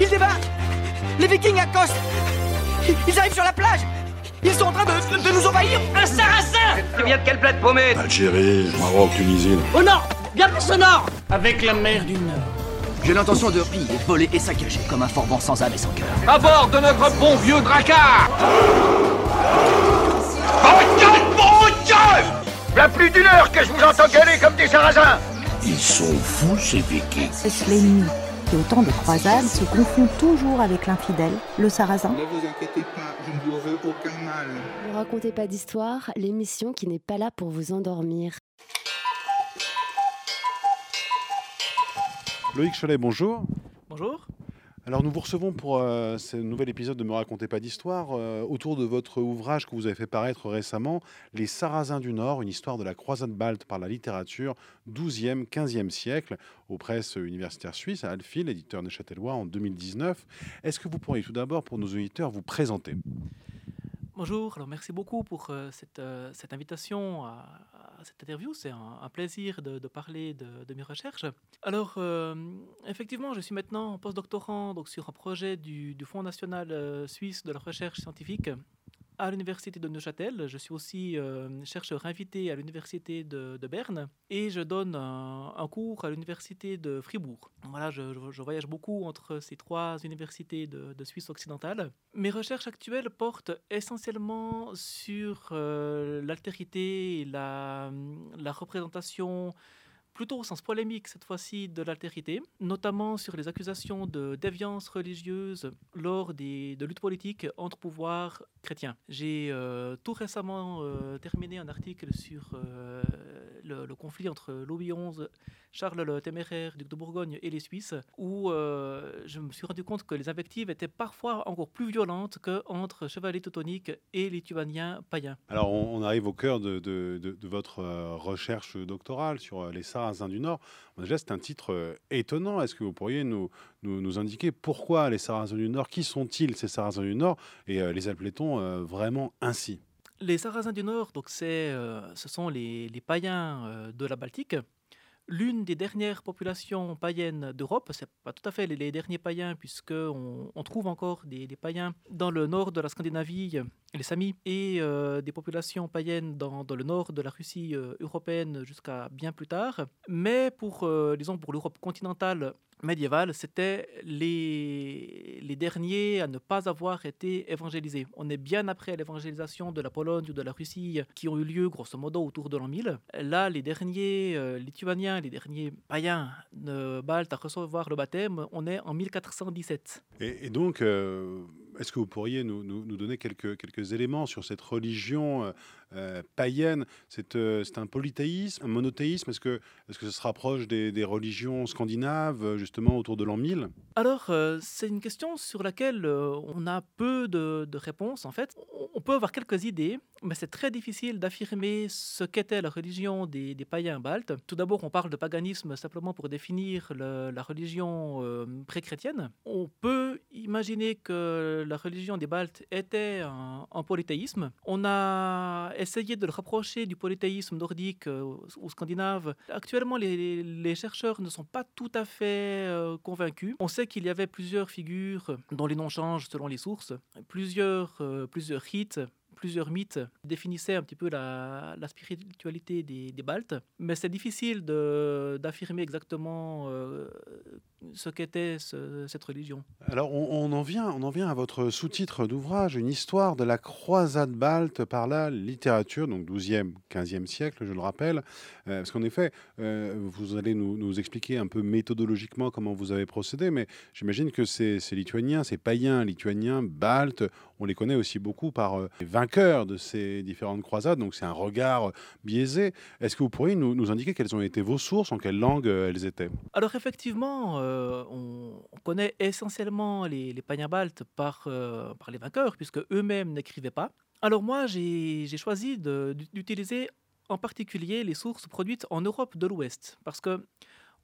Ils débarquent. Les Vikings accostent. Ils arrivent sur la plage. Ils sont en train de, de nous envahir. Un sarrasin Tu viens de quelle plate paumée Algérie, Maroc, Tunisie. Au nord. Bien plus au nord. Avec la mer du Nord. J'ai l'intention de piller, voler et saccager comme un forban sans âme et sans cœur. À bord de notre bon vieux dracard Oh, Dieu, mon Dieu! Y'a plus d'une heure que je vous entends gueuler comme des sarrasins. Ils sont fous, ces vikings. C'est l'ennemi qui, au temps de croisade, se confond toujours avec l'infidèle, le sarrasin. Ne vous inquiétez pas, je ne vous veux aucun mal. Ne racontez pas d'histoire, l'émission qui n'est pas là pour vous endormir. Loïc Cholet, bonjour. Bonjour. Alors nous vous recevons pour euh, ce nouvel épisode de Me racontez pas d'histoire euh, autour de votre ouvrage que vous avez fait paraître récemment, Les Sarrasins du Nord, une histoire de la croisade balte par la littérature 12e, 15e siècle, aux presses universitaires suisses, à Alphil, éditeur neuchâtelois en 2019. Est-ce que vous pourriez tout d'abord, pour nos auditeurs, vous présenter? Bonjour, alors merci beaucoup pour euh, cette, invitation cette interview. C'est un, plaisir de, parler de, mes recherches. Alors, euh, effectivement, je suis maintenant postdoctorant donc, sur un projet du, du Fonds national euh, suisse de la recherche scientifique à l'université de Neuchâtel. Je suis aussi euh, chercheur invité à l'université de, Berne et je donne un, cours à l'université de Fribourg. Voilà, je, voyage beaucoup entre ces trois universités de, Suisse occidentale. Mes recherches actuelles portent essentiellement sur euh, l'altérité la, la représentation plutôt au sens polémique cette fois-ci de l'altérité, notamment sur les accusations de déviance religieuse lors des, de luttes politiques entre pouvoirs chrétiens. J'ai euh, tout récemment euh, terminé un article sur euh, le, conflit entre Louis XI, Charles le Téméraire, duc de Bourgogne et les Suisses, où je me suis rendu compte que les invectives étaient parfois encore plus violentes qu'entre chevaliers teutoniques et lituaniens païens. Alors on, arrive au cœur de, votre recherche doctorale sur les Sarrasins du Nord. Déjà c'est un titre euh, étonnant. Est-ce que vous pourriez nous, nous, indiquer pourquoi les Sarrasins du Nord Qui sont-ils ces Sarrasins du Nord Et euh, les appelait-on euh, vraiment ainsi? Les Sarrasins du Nord, donc c'est, ce sont les, païens de la Baltique. L'une des dernières populations païennes d'Europe, c'est pas tout à fait les, derniers païens, puisqu'on on trouve encore des, païens dans le nord de la Scandinavie, les Samis, et euh, des populations païennes dans, le nord de la Russie euh, européenne jusqu'à bien plus tard. Mais pour, euh, pour l'Europe continentale médiévale, c'était les, les derniers à ne pas avoir été évangélisés. On est bien après l'évangélisation de la Pologne ou de la Russie qui ont eu lieu grosso modo autour de l'an 1000. Là, les derniers euh, lituaniens, les derniers païens de Balte à recevoir le baptême, on est en 1417. Et, et donc, euh, est-ce que vous pourriez nous, nous- donner quelques, quelques éléments sur cette religion euh, euh, païenne? C'est euh, un polythéisme, un monothéisme? Est-ce que, est que ça se rapproche des, des religions scandinaves, euh, justement autour de l'an 1000 Alors, c'est une question sur laquelle on a peu de, de réponses. En fait, on, peut avoir quelques idées, mais c'est très difficile d'affirmer ce qu'était la religion des, des païens baltes. Tout d'abord, on parle de paganisme simplement pour définir la religion pré-chrétienne. On peut imaginer que la religion des Baltes était un, polythéisme. On a essayé de le rapprocher du polythéisme nordique euh, ou scandinave. Actuellement, les, les chercheurs ne sont pas tout à fait euh, convaincus. On sait qu'il y avait plusieurs figures dont les noms changent selon les sources, plusieurs, euh, plusieurs rites, plusieurs mythes définissaient un petit peu la, spiritualité des, Baltes, mais c'est difficile d'affirmer exactement euh, ce qu'était ce- cette religion. Alors, on, en vient, on en vient à votre sous-titre d'ouvrage, une histoire de la croisade balte par la littérature, donc 12e, 15e siècle, je le rappelle. Euh, parce qu'en effet, euh, vous allez nous, expliquer un peu méthodologiquement comment vous avez procédé, mais j'imagine que ces, ces lituaniens, ces païens lituaniens, baltes, on les connaît aussi beaucoup par les vainqueurs de ces différentes croisades, donc c'est un regard biaisé. Est-ce que vous pourriez nous, indiquer quelles ont été vos sources, en quelle langue euh, elles étaient? Alors effectivement, euh, on, on connaît essentiellement les, les païens baltes par, euh, par les vainqueurs, puisque eux-mêmes n'écrivaient pas. Alors moi, j'ai choisi d'utiliser en particulier les sources produites en Europe de l'Ouest, parce que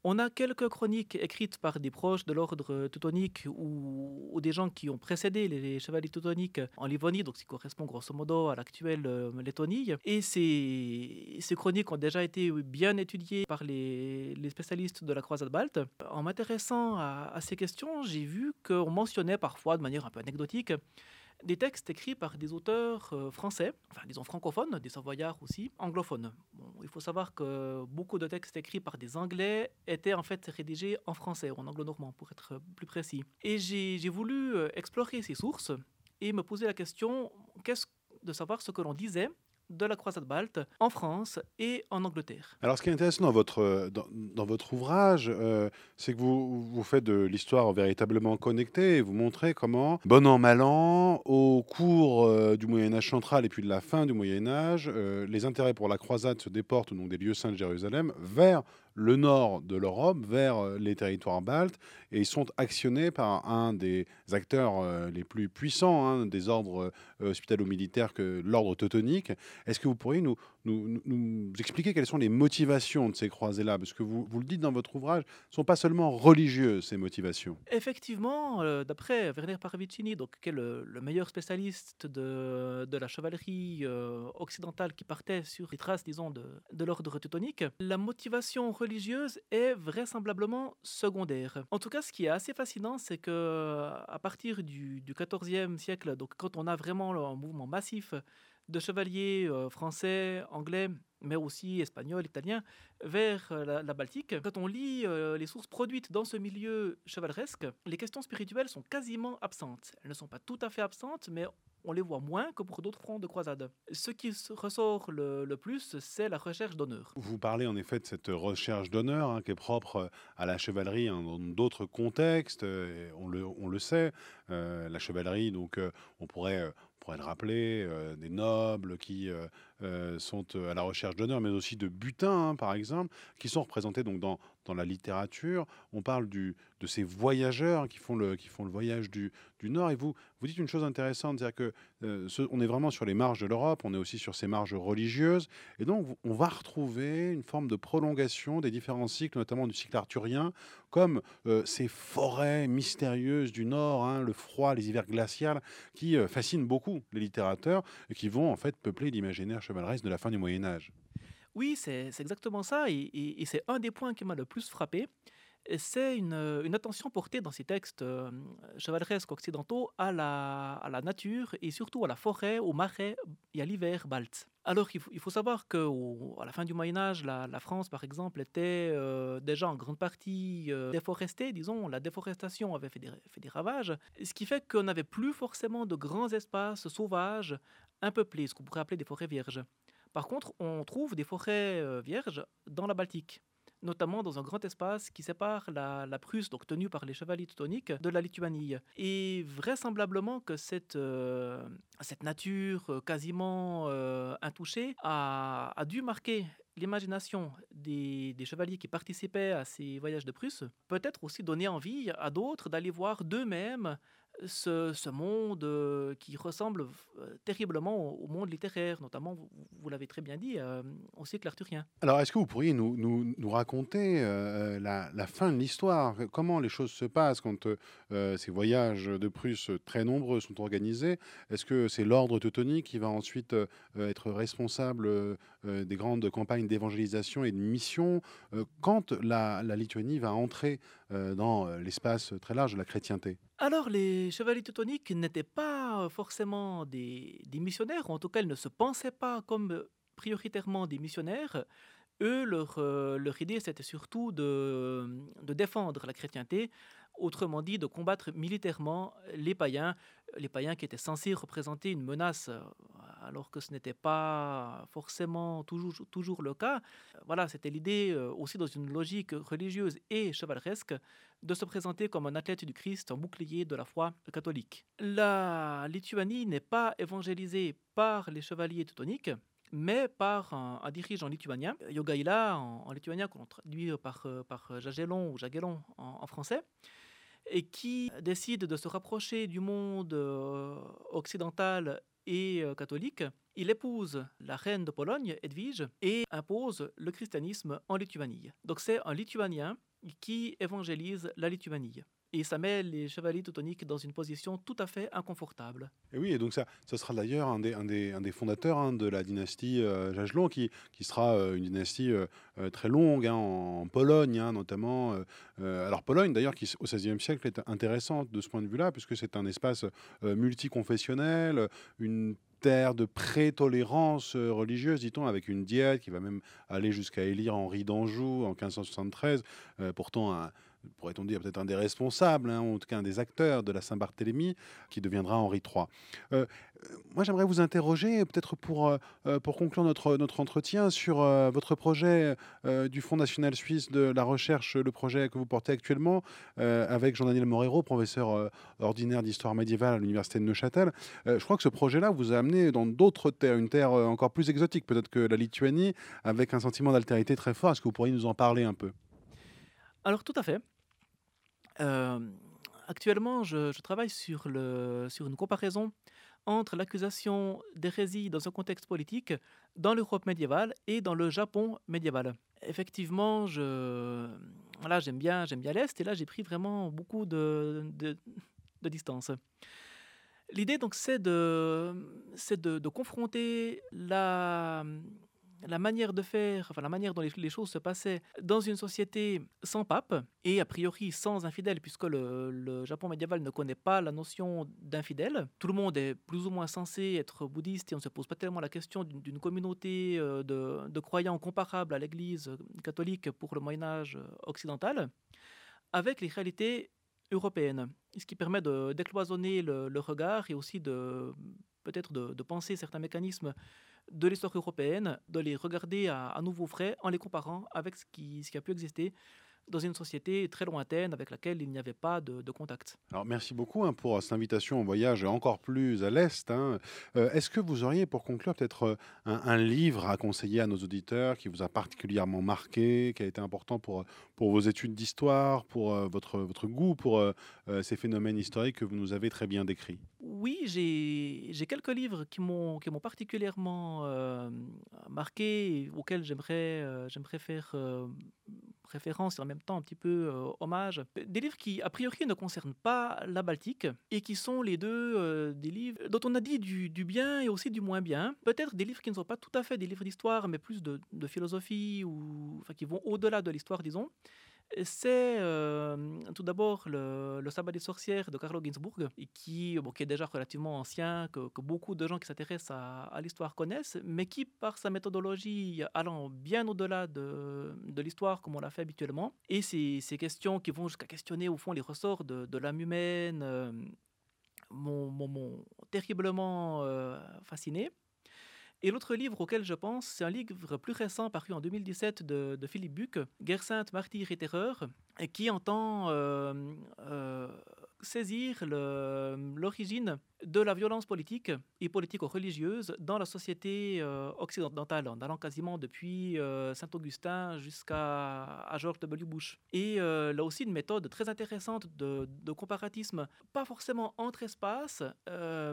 On a quelques chroniques écrites par des proches de l'ordre teutonique ou, des gens qui ont précédé les, chevaliers teutoniques en Livonie, donc ce qui correspond grosso modo à l'actuelle euh, Lettonie. Et ces, ces, chroniques ont déjà été bien étudiées par les, spécialistes de la croisade balte. En m'intéressant à ces questions, j'ai vu qu'on mentionnait parfois de manière un peu anecdotique des textes écrits par des auteurs euh, français, enfin disons francophones, des savoyards aussi, anglophones. il faut savoir que beaucoup de textes écrits par des anglais étaient en fait rédigés en français, ou en anglo-normand pour être plus précis. Et j'ai voulu euh, explorer ces sources et me poser la question qu'est-ce de savoir ce que l'on disait de la croisade balte en France et en Angleterre. Alors ce qui est intéressant dans votre, dans, votre ouvrage, euh, c'est que vous, vous faites de l'histoire véritablement connectée et vous montrez comment, bon an, mal an, au cours euh, du Moyen Âge central et puis de la fin du Moyen Âge, euh, les intérêts pour la croisade se déportent donc des lieux saints de Jérusalem vers le nord de l'Europe vers euh, les territoires baltes et sont actionnés par un des acteurs euh, les plus puissants hein, des ordres euh, hospitalo-militaires que l'ordre teutonique. Est-ce que vous pourriez nous, nous, expliquer quelles sont les motivations de ces croisés-là Parce que vous, le dites dans votre ouvrage, ne sont pas seulement religieuses ces motivations. Effectivement, d'après Werner Paravicini, donc, qui est le, meilleur spécialiste de, la chevalerie occidentale qui partait sur les traces, disons, de, l'ordre teutonique, la motivation religieuse est vraisemblablement secondaire. En tout cas, ce qui est assez fascinant, c'est que à partir du, XIVe siècle, donc quand on a vraiment un mouvement massif de chevaliers euh, français, anglais, mais aussi espagnols, italiens, vers euh, la, Baltique. Quand on lit euh, les sources produites dans ce milieu chevaleresque, les questions spirituelles sont quasiment absentes. Elles ne sont pas tout à fait absentes, mais on les voit moins que pour d'autres fronts de croisade. Ce qui ressort le, plus, c'est la recherche d'honneur. Vous parlez en effet de cette recherche d'honneur hein, qui est propre à la chevalerie hein, dans d'autres contextes. On le, sait, la chevalerie, donc on pourrait pourrait le rappeler, des nobles qui sont à la recherche d'honneur, mais aussi de butin, hein, par exemple, qui sont représentés donc dans, dans la littérature. On parle du, de ces voyageurs qui font le, voyage du, Nord. Et vous, vous dites une chose intéressante, c'est-à-dire que euh, on est vraiment sur les marges de l'Europe, on est aussi sur ces marges religieuses. Et donc, on va retrouver une forme de prolongation des différents cycles, notamment du cycle arthurien, comme euh, ces forêts mystérieuses du Nord, hein, le froid, les hivers glaciaux, qui euh, fascinent beaucoup les littérateurs et qui vont en fait peupler l'imaginaire chevaleresque de la fin du Moyen Âge. Oui, c'est exactement ça, et, c'est un des points qui m'a le plus frappé. C'est une, attention portée dans ces textes euh, chevaleresques occidentaux à la, nature et surtout à la forêt, au marais et à l'hiver balte. Alors il faut, savoir qu'à la fin du Moyen Âge, la, France par exemple était euh, déjà en grande partie euh, déforestée, disons, la déforestation avait fait des, fait des ravages, ce qui fait qu'on n'avait plus forcément de grands espaces sauvages, un peuplés, ce qu'on pourrait appeler des forêts vierges. Par contre, on trouve des forêts euh, vierges dans la Baltique notamment dans un grand espace qui sépare la, Prusse, donc tenue par les chevaliers teutoniques, de la Lituanie. Et vraisemblablement que cette, euh, nature euh, quasiment intouchée a, dû marquer l'imagination des, chevaliers qui participaient à ces voyages de Prusse, peut-être aussi donner envie à d'autres d'aller voir d'eux-mêmes ce, monde euh, qui ressemble euh, terriblement au, monde littéraire, notamment, vous, l'avez très bien dit, euh, au cycle arthurien. Alors, est-ce que vous pourriez nous, raconter la, fin de l'histoire? Comment les choses se passent quand ces voyages de Prusse très nombreux sont organisés? Est-ce que c'est l'ordre teutonique qui va ensuite être responsable des grandes campagnes d'évangélisation et de mission? Quand la Lituanie va entrer dans l'espace très large de la chrétienté? Alors, les chevaliers teutoniques n'étaient pas forcément des, missionnaires, en tout cas, ils ne se pensaient pas comme prioritairement des missionnaires. Eux, leur, idée, c'était surtout de, défendre la chrétienté, autrement dit, de combattre militairement les païens, les païens qui étaient censés représenter une menace, euh, alors que ce n'était pas forcément toujours, toujours le cas. Voilà, c'était l'idée euh, aussi dans une logique religieuse et chevaleresque de se présenter comme un athlète du Christ, un bouclier de la foi catholique. La Lituanie n'est pas évangélisée par les chevaliers teutoniques, mais par un, dirigeant lituanien, Yogaila en, en lituanien, qu'on traduit par, euh, par Jagellon ou Jagellon en français et qui décide de se rapprocher du monde euh, occidental et euh, catholique. Il épouse la reine de Pologne, Edwige, et impose le christianisme en Lituanie. Donc c'est un Lituanien qui évangélise la Lituanie. Et ça met les chevaliers teutoniques dans une position tout à fait inconfortable. Et oui, et donc ça, ça sera d'ailleurs un des, fondateurs hein, de la dynastie euh, Jagelon, qui, sera euh, une dynastie euh, euh, très longue hein, en, Pologne, hein, notamment. alors Pologne, d'ailleurs, qui au XVIe siècle est intéressante de ce point de vue-là, puisque c'est un espace multiconfessionnel, une terre de pré-tolérance religieuse, dit-on, avec une diète qui va même aller jusqu'à élire Henri d'Anjou en 1573, euh, pourtant un pourrait-on dire peut-être un des responsables, hein, en tout cas un des acteurs de la Saint-Barthélemy, qui deviendra Henri III. Euh, moi, j'aimerais vous interroger, peut-être pour, euh, pour conclure notre, notre entretien, sur euh, votre projet euh, du Fonds national suisse de la recherche, le projet que vous portez actuellement, euh, avec Jean-Daniel Morero, professeur euh, ordinaire d'histoire médiévale à l'Université de Neuchâtel. Euh, je crois que ce projet-là vous a amené dans d'autres terres, une terre euh, encore plus exotique, peut-être que la Lituanie, avec un sentiment d'altérité très fort. Est-ce que vous pourriez nous en parler un peu? Alors tout à fait. Actuellement, je, travaille sur, une comparaison entre l'accusation d'hérésie dans un contexte politique dans l'Europe médiévale et dans le Japon médiéval. Effectivement, je, j'aime bien, l'Est et là j'ai pris vraiment beaucoup de, distance. L'idée donc c'est de confronter la, la manière de faire, enfin la manière dont les, choses se passaient dans une société sans pape et a priori sans infidèle, puisque le, Japon médiéval ne connaît pas la notion d'infidèle. Tout le monde est plus ou moins censé être bouddhiste et on ne se pose pas tellement la question d'une communauté euh, de, croyants comparable à l'Église catholique pour le Moyen Âge occidental, avec les réalités européennes, ce qui permet de décloisonner le, regard et aussi de peut-être de penser certains mécanismes de l'histoire européenne, de les regarder à, nouveau frais en les comparant avec ce qui a pu exister dans une société très lointaine avec laquelle il n'y avait pas de, de, contact. Alors merci beaucoup hein, pour cette invitation au voyage encore plus à l'Est. Hein. Euh, Est-ce que vous auriez pour conclure peut-être un, un, livre à conseiller à nos auditeurs qui vous a particulièrement marqué, qui a été important pour, pour vos études d'histoire, pour euh, votre, votre goût pour euh, ces phénomènes historiques que vous nous avez très bien décrits? Oui, j'ai quelques livres qui m'ont particulièrement euh, marqué, auxquels j'aimerais euh, faire euh, référence et en même temps un petit peu euh, hommage. Des livres qui, a priori, ne concernent pas la Baltique et qui sont les deux euh, des livres dont on a dit du, bien et aussi du moins bien. Peut-être des livres qui ne sont pas tout à fait des livres d'histoire, mais plus de, de, philosophie ou enfin, qui vont au-delà de l'histoire, disons c'est tout d'abord le, le, Sabbat des sorcières de Carlo Ginzburg, qui, est déjà relativement ancien, que, beaucoup de gens qui s'intéressent à, à l'histoire connaissent, mais qui, par sa méthodologie allant bien au-delà de, de l'histoire comme on l'a fait habituellement, et ces, ces questions qui vont jusqu'à questionner au fond les ressorts de, de l'âme humaine, euh, m'ont terriblement euh, fasciné. Et l'autre livre auquel je pense, c'est un livre plus récent paru en 2017 de, de Philippe Buc, Guerre sainte, martyr et terreur, qui entend euh, euh, saisir l'origine de la violence politique et politico-religieuse dans la société euh, occidentale, en allant quasiment depuis euh, Saint-Augustin jusqu'à George W. Bush. Et euh, là aussi une méthode très intéressante de, comparatisme, pas forcément entre espaces,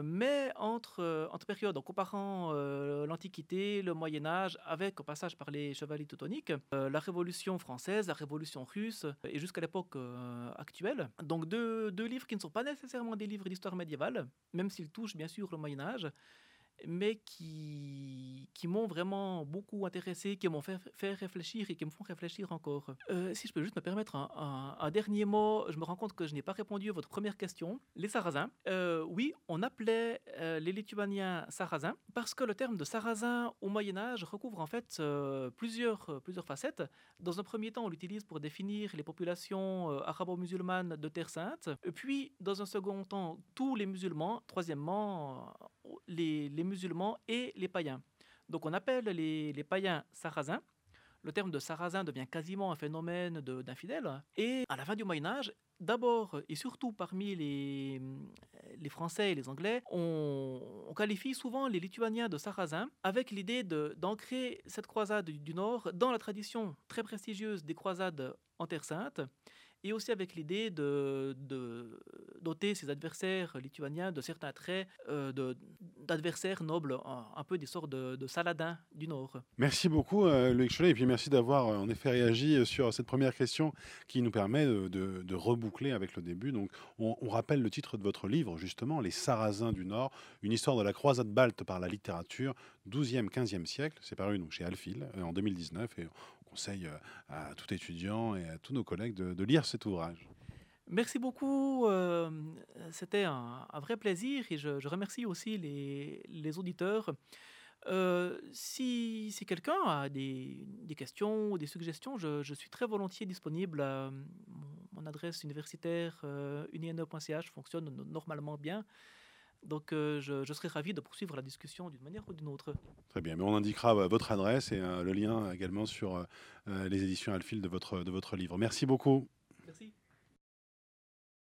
mais entre, entre périodes, en comparant l'Antiquité, le Moyen Âge, avec au passage par les chevaliers teutoniques, la Révolution française, la Révolution russe, et jusqu'à l'époque actuelle. Donc deux, deux livres qui ne sont pas nécessairement des livres d'histoire médiévale, même s'ils touchent bien sûr le Moyen Âge, mais qui, qui m'ont vraiment beaucoup intéressé, qui m'ont fait, fait, réfléchir et qui me font réfléchir encore. Euh, si je peux juste me permettre un, dernier mot, je me rends compte que je n'ai pas répondu à votre première question. Les Sarrasins, euh, oui, on appelait euh, les Lituaniens Sarrasins parce que le terme de Sarrasin au Moyen Âge recouvre en fait plusieurs, plusieurs facettes. Dans un premier temps, on l'utilise pour définir les populations arabo-musulmanes de Terre Sainte, puis dans un second temps, tous les musulmans, troisièmement, les, les musulmans et les païens. Donc on appelle les, païens sarrasins. Le terme de sarrasin devient quasiment un phénomène d'infidèle. Et à la fin du Moyen Âge, d'abord et surtout parmi les, les Français et les Anglais, on, on, qualifie souvent les Lituaniens de sarrasins avec l'idée d'ancrer cette croisade du Nord dans la tradition très prestigieuse des croisades en Terre Sainte et aussi avec l'idée de, doter ses adversaires lituaniens de certains traits, euh, d'adversaires nobles, un, peu des sortes de, de Saladins du Nord. Merci beaucoup, euh, Loïc Cholet, et puis merci d'avoir euh, en effet réagi euh, sur cette première question qui nous permet de, reboucler avec le début. Donc, on, rappelle le titre de votre livre, justement, Les Sarrasins du Nord, une histoire de la croisade balte par la littérature, 12e, 15e siècle. C'est paru chez Alphil en 2019, et on conseille euh, à tout étudiant et à tous nos collègues de, lire cet ouvrage. Merci beaucoup. euh, C'était un, vrai plaisir et je, je remercie aussi les, auditeurs. Euh, si quelqu'un a des, questions ou des suggestions, je, je suis très volontiers disponible. mon, adresse universitaire uniano.ch fonctionne no- normalement bien. Donc euh, je, je serai ravi de poursuivre la discussion d'une manière ou d'une autre. Très bien, mais on indiquera euh, votre adresse et euh, le lien également sur euh, les éditions Alphil de votre, de votre livre. Merci beaucoup. Merci.